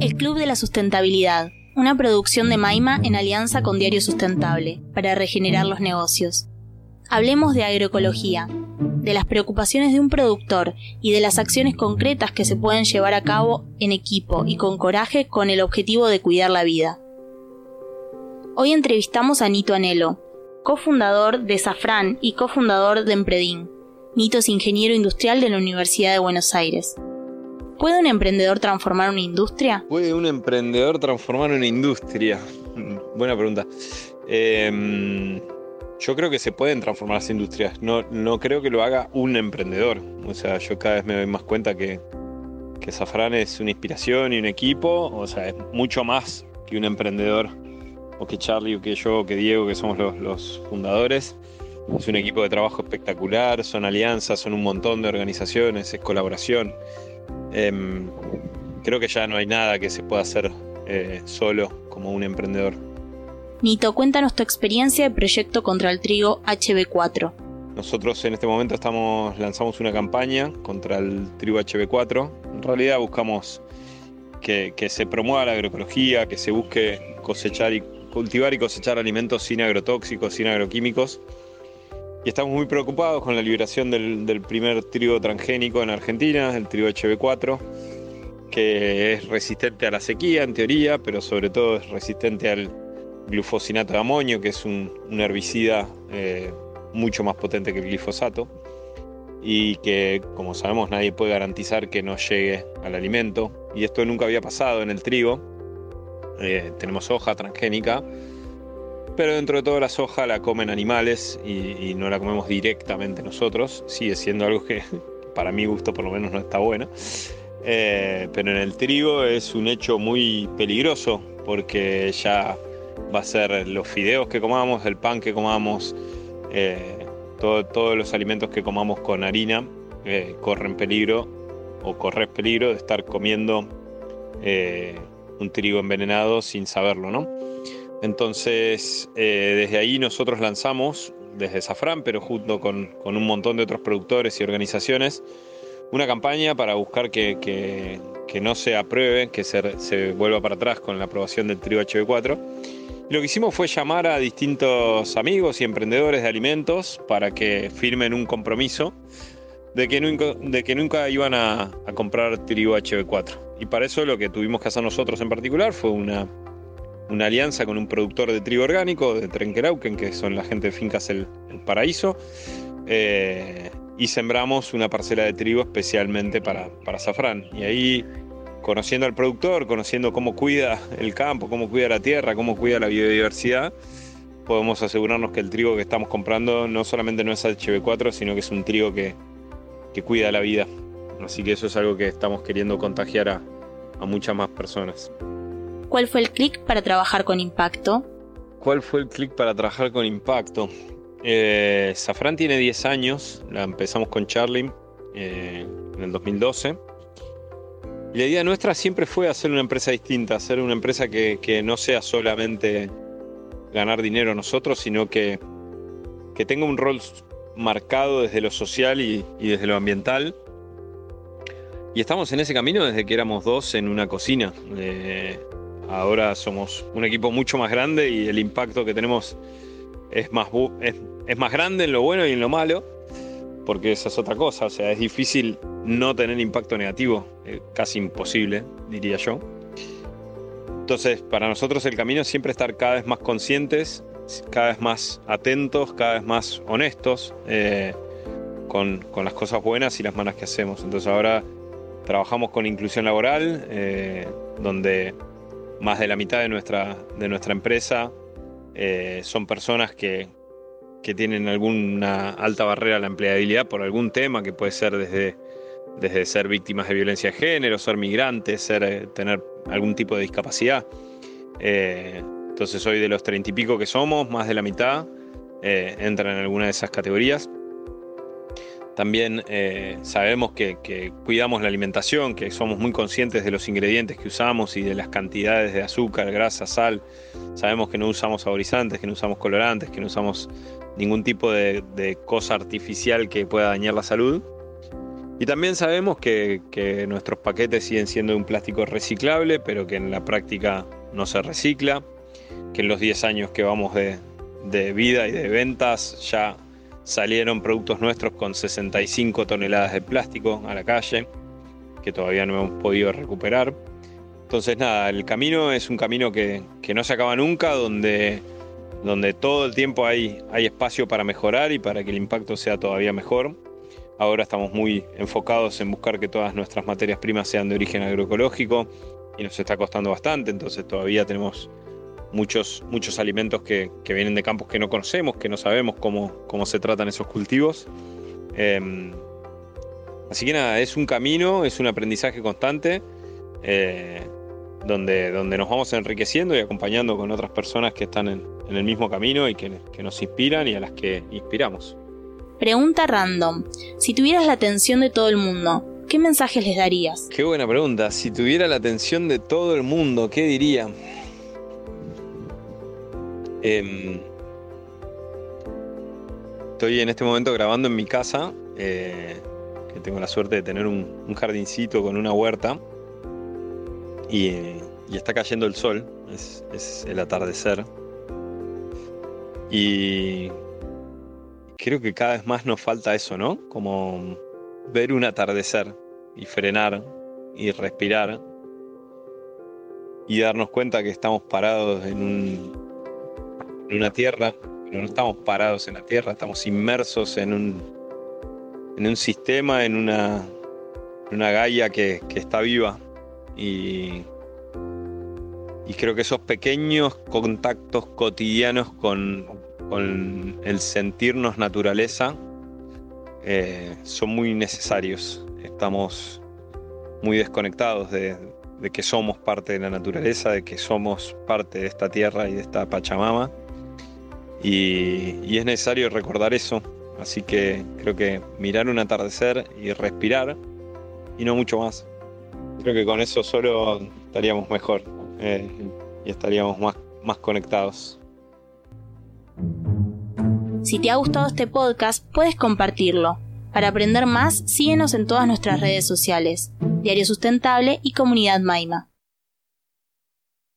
El Club de la Sustentabilidad, una producción de Maima en alianza con Diario Sustentable, para regenerar los negocios. Hablemos de agroecología, de las preocupaciones de un productor y de las acciones concretas que se pueden llevar a cabo en equipo y con coraje con el objetivo de cuidar la vida. Hoy entrevistamos a Nito Anelo, cofundador de Safran y cofundador de Empredin. Nito es ingeniero industrial de la Universidad de Buenos Aires. ¿Puede un emprendedor transformar una industria? ¿Puede un emprendedor transformar una industria? Buena pregunta. Em, yo creo que se pueden transformar las industrias. No, no creo que lo haga un emprendedor. O sea, yo cada vez me doy más cuenta que, que Safran es una inspiración y un equipo. O sea, es mucho más que un emprendedor. O que Charlie, o que yo, o que Diego, que somos los, los fundadores. Es un equipo de trabajo espectacular, son alianzas, son un montón de organizaciones, es colaboración. Em, creo que ya no hay nada que se pueda hacer eh, solo como un emprendedor. Nito, cuéntanos tu experiencia de proyecto contra el trigo HB4. Nosotros en este momento estamos lanzamos una campaña contra el trigo HB4. En realidad buscamos que, que se promueva la agroecología, que se busque cosechar y cultivar y cosechar alimentos sin agrotóxicos, sin agroquímicos y estamos muy preocupados con la liberación del, primer trigo transgénico en Argentina, el trigo HB4, que es resistente a la sequía en teoría, pero sobre todo es resistente al glufosinato de amonio, que es un, herbicida eh, mucho más potente que el glifosato y que, como sabemos, nadie puede garantizar que no llegue al alimento. Y esto nunca había pasado en el trigo. Eh, tenemos hoja transgénica pero dentro de todo la soja la comen animales y, no la comemos directamente nosotros. Sigue siendo algo que para mi gusto por lo menos no está bueno. Eh, pero en el trigo es un hecho muy peligroso porque ya va a ser los fideos que comamos, el pan que comamos, eh, todos los alimentos que comamos con harina eh, corren peligro o corres peligro de estar comiendo un trigo envenenado sin saberlo, ¿no? Entonces, eh, desde ahí nosotros lanzamos, desde Safran, pero junto con, un montón de otros productores y organizaciones, una campaña para buscar que, no se apruebe, que se, vuelva para atrás con la aprobación del trigo HB4. lo que hicimos fue llamar a distintos amigos y emprendedores de alimentos para que firmen un compromiso de que nunca, de que nunca iban a, a comprar trigo HB4. Y para eso lo que tuvimos que hacer nosotros en particular fue una una alianza con un productor de trigo orgánico de Trenquerauquen, que son la gente de Fincas El, Paraíso, eh, y sembramos una parcela de trigo especialmente para, para Safrán. Y ahí, conociendo al productor, conociendo cómo cuida el campo, cómo cuida la tierra, cómo cuida la biodiversidad, podemos asegurarnos que el trigo que estamos comprando no solamente no es HB4, sino que es un trigo que, que cuida la vida. Así que eso es algo que estamos queriendo contagiar a, a muchas más personas. ¿Cuál fue el clic para trabajar con impacto? ¿Cuál fue el clic para trabajar con impacto? Eh, Safran tiene 10 años, la empezamos con Charlie eh, en el 2012. Y la idea nuestra siempre fue hacer una empresa distinta, hacer una empresa que, no sea solamente ganar dinero nosotros, sino que, que tenga un rol marcado desde lo social y, desde lo ambiental. Y estamos en ese camino desde que éramos dos en una cocina. Eh, Ahora somos un equipo mucho más grande y el impacto que tenemos es más, es, más grande en lo bueno y en lo malo, porque esa es otra cosa. O sea, es difícil no tener impacto negativo, eh, casi imposible, diría yo. Entonces, para nosotros el camino es siempre estar cada vez más conscientes, cada vez más atentos, cada vez más honestos eh, con, las cosas buenas y las malas que hacemos. Entonces ahora trabajamos con inclusión laboral, eh, donde más de la mitad de nuestra, de nuestra empresa eh, son personas que, tienen alguna alta barrera a la empleabilidad por algún tema, que puede ser desde, desde ser víctimas de violencia de género, ser migrantes, ser, eh, tener algún tipo de discapacidad. Eh, entonces hoy de los treinta y pico que somos, más de la mitad entran en alguna de esas categorías. También eh, sabemos que, cuidamos la alimentación, que somos muy conscientes de los ingredientes que usamos y de las cantidades de azúcar, grasa, sal. Sabemos que no usamos saborizantes, que no usamos colorantes, que no usamos ningún tipo de, cosa artificial que pueda dañar la salud. Y también sabemos que, nuestros paquetes siguen siendo de un plástico reciclable, pero que en la práctica no se recicla, que en los 10 años que vamos de, de vida y de ventas ya salieron productos nuestros con 65 toneladas de plástico a la calle, que todavía no hemos podido recuperar. Entonces nada, el camino es un camino que, no se acaba nunca, donde, donde todo el tiempo hay, hay espacio para mejorar y para que el impacto sea todavía mejor. Ahora estamos muy enfocados en buscar que todas nuestras materias primas sean de origen agroecológico y nos está costando bastante, entonces todavía tenemos muchos, muchos alimentos que, vienen de campos que no conocemos, que no sabemos cómo, cómo se tratan esos cultivos. Em, así que nada, es un camino, es un aprendizaje constante. Eh, donde, donde nos vamos enriqueciendo y acompañando con otras personas que están en, el mismo camino y que, nos inspiran y a las que inspiramos. Pregunta random. Si tuvieras la atención de todo el mundo, ¿qué mensajes les darías? Qué buena pregunta. Si tuviera la atención de todo el mundo, ¿qué diría? Em, estoy en este momento grabando en mi casa, eh, que tengo la suerte de tener un jardincito con una huerta y, está cayendo el sol, es, el atardecer. Y creo que cada vez más nos falta eso, ¿no? Como ver un atardecer y frenar y respirar y darnos cuenta que estamos parados en, en una tierra, pero no estamos parados en la tierra, estamos inmersos en un, en un sistema, en una, en una Gaia que, que está viva y, creo que esos pequeños contactos cotidianos con, el sentirnos naturaleza eh, son muy necesarios. Estamos muy desconectados de, que somos parte de la naturaleza, de que somos parte de esta tierra y de esta Pachamama. Y, es necesario recordar eso. Así que creo que mirar un atardecer y respirar y no mucho más. Creo que con eso solo estaríamos mejor eh, y estaríamos más, más conectados. Si te ha gustado este podcast, puedes compartirlo. Para aprender más, síguenos en todas nuestras redes sociales, Diario Sustentable y Comunidad Maima.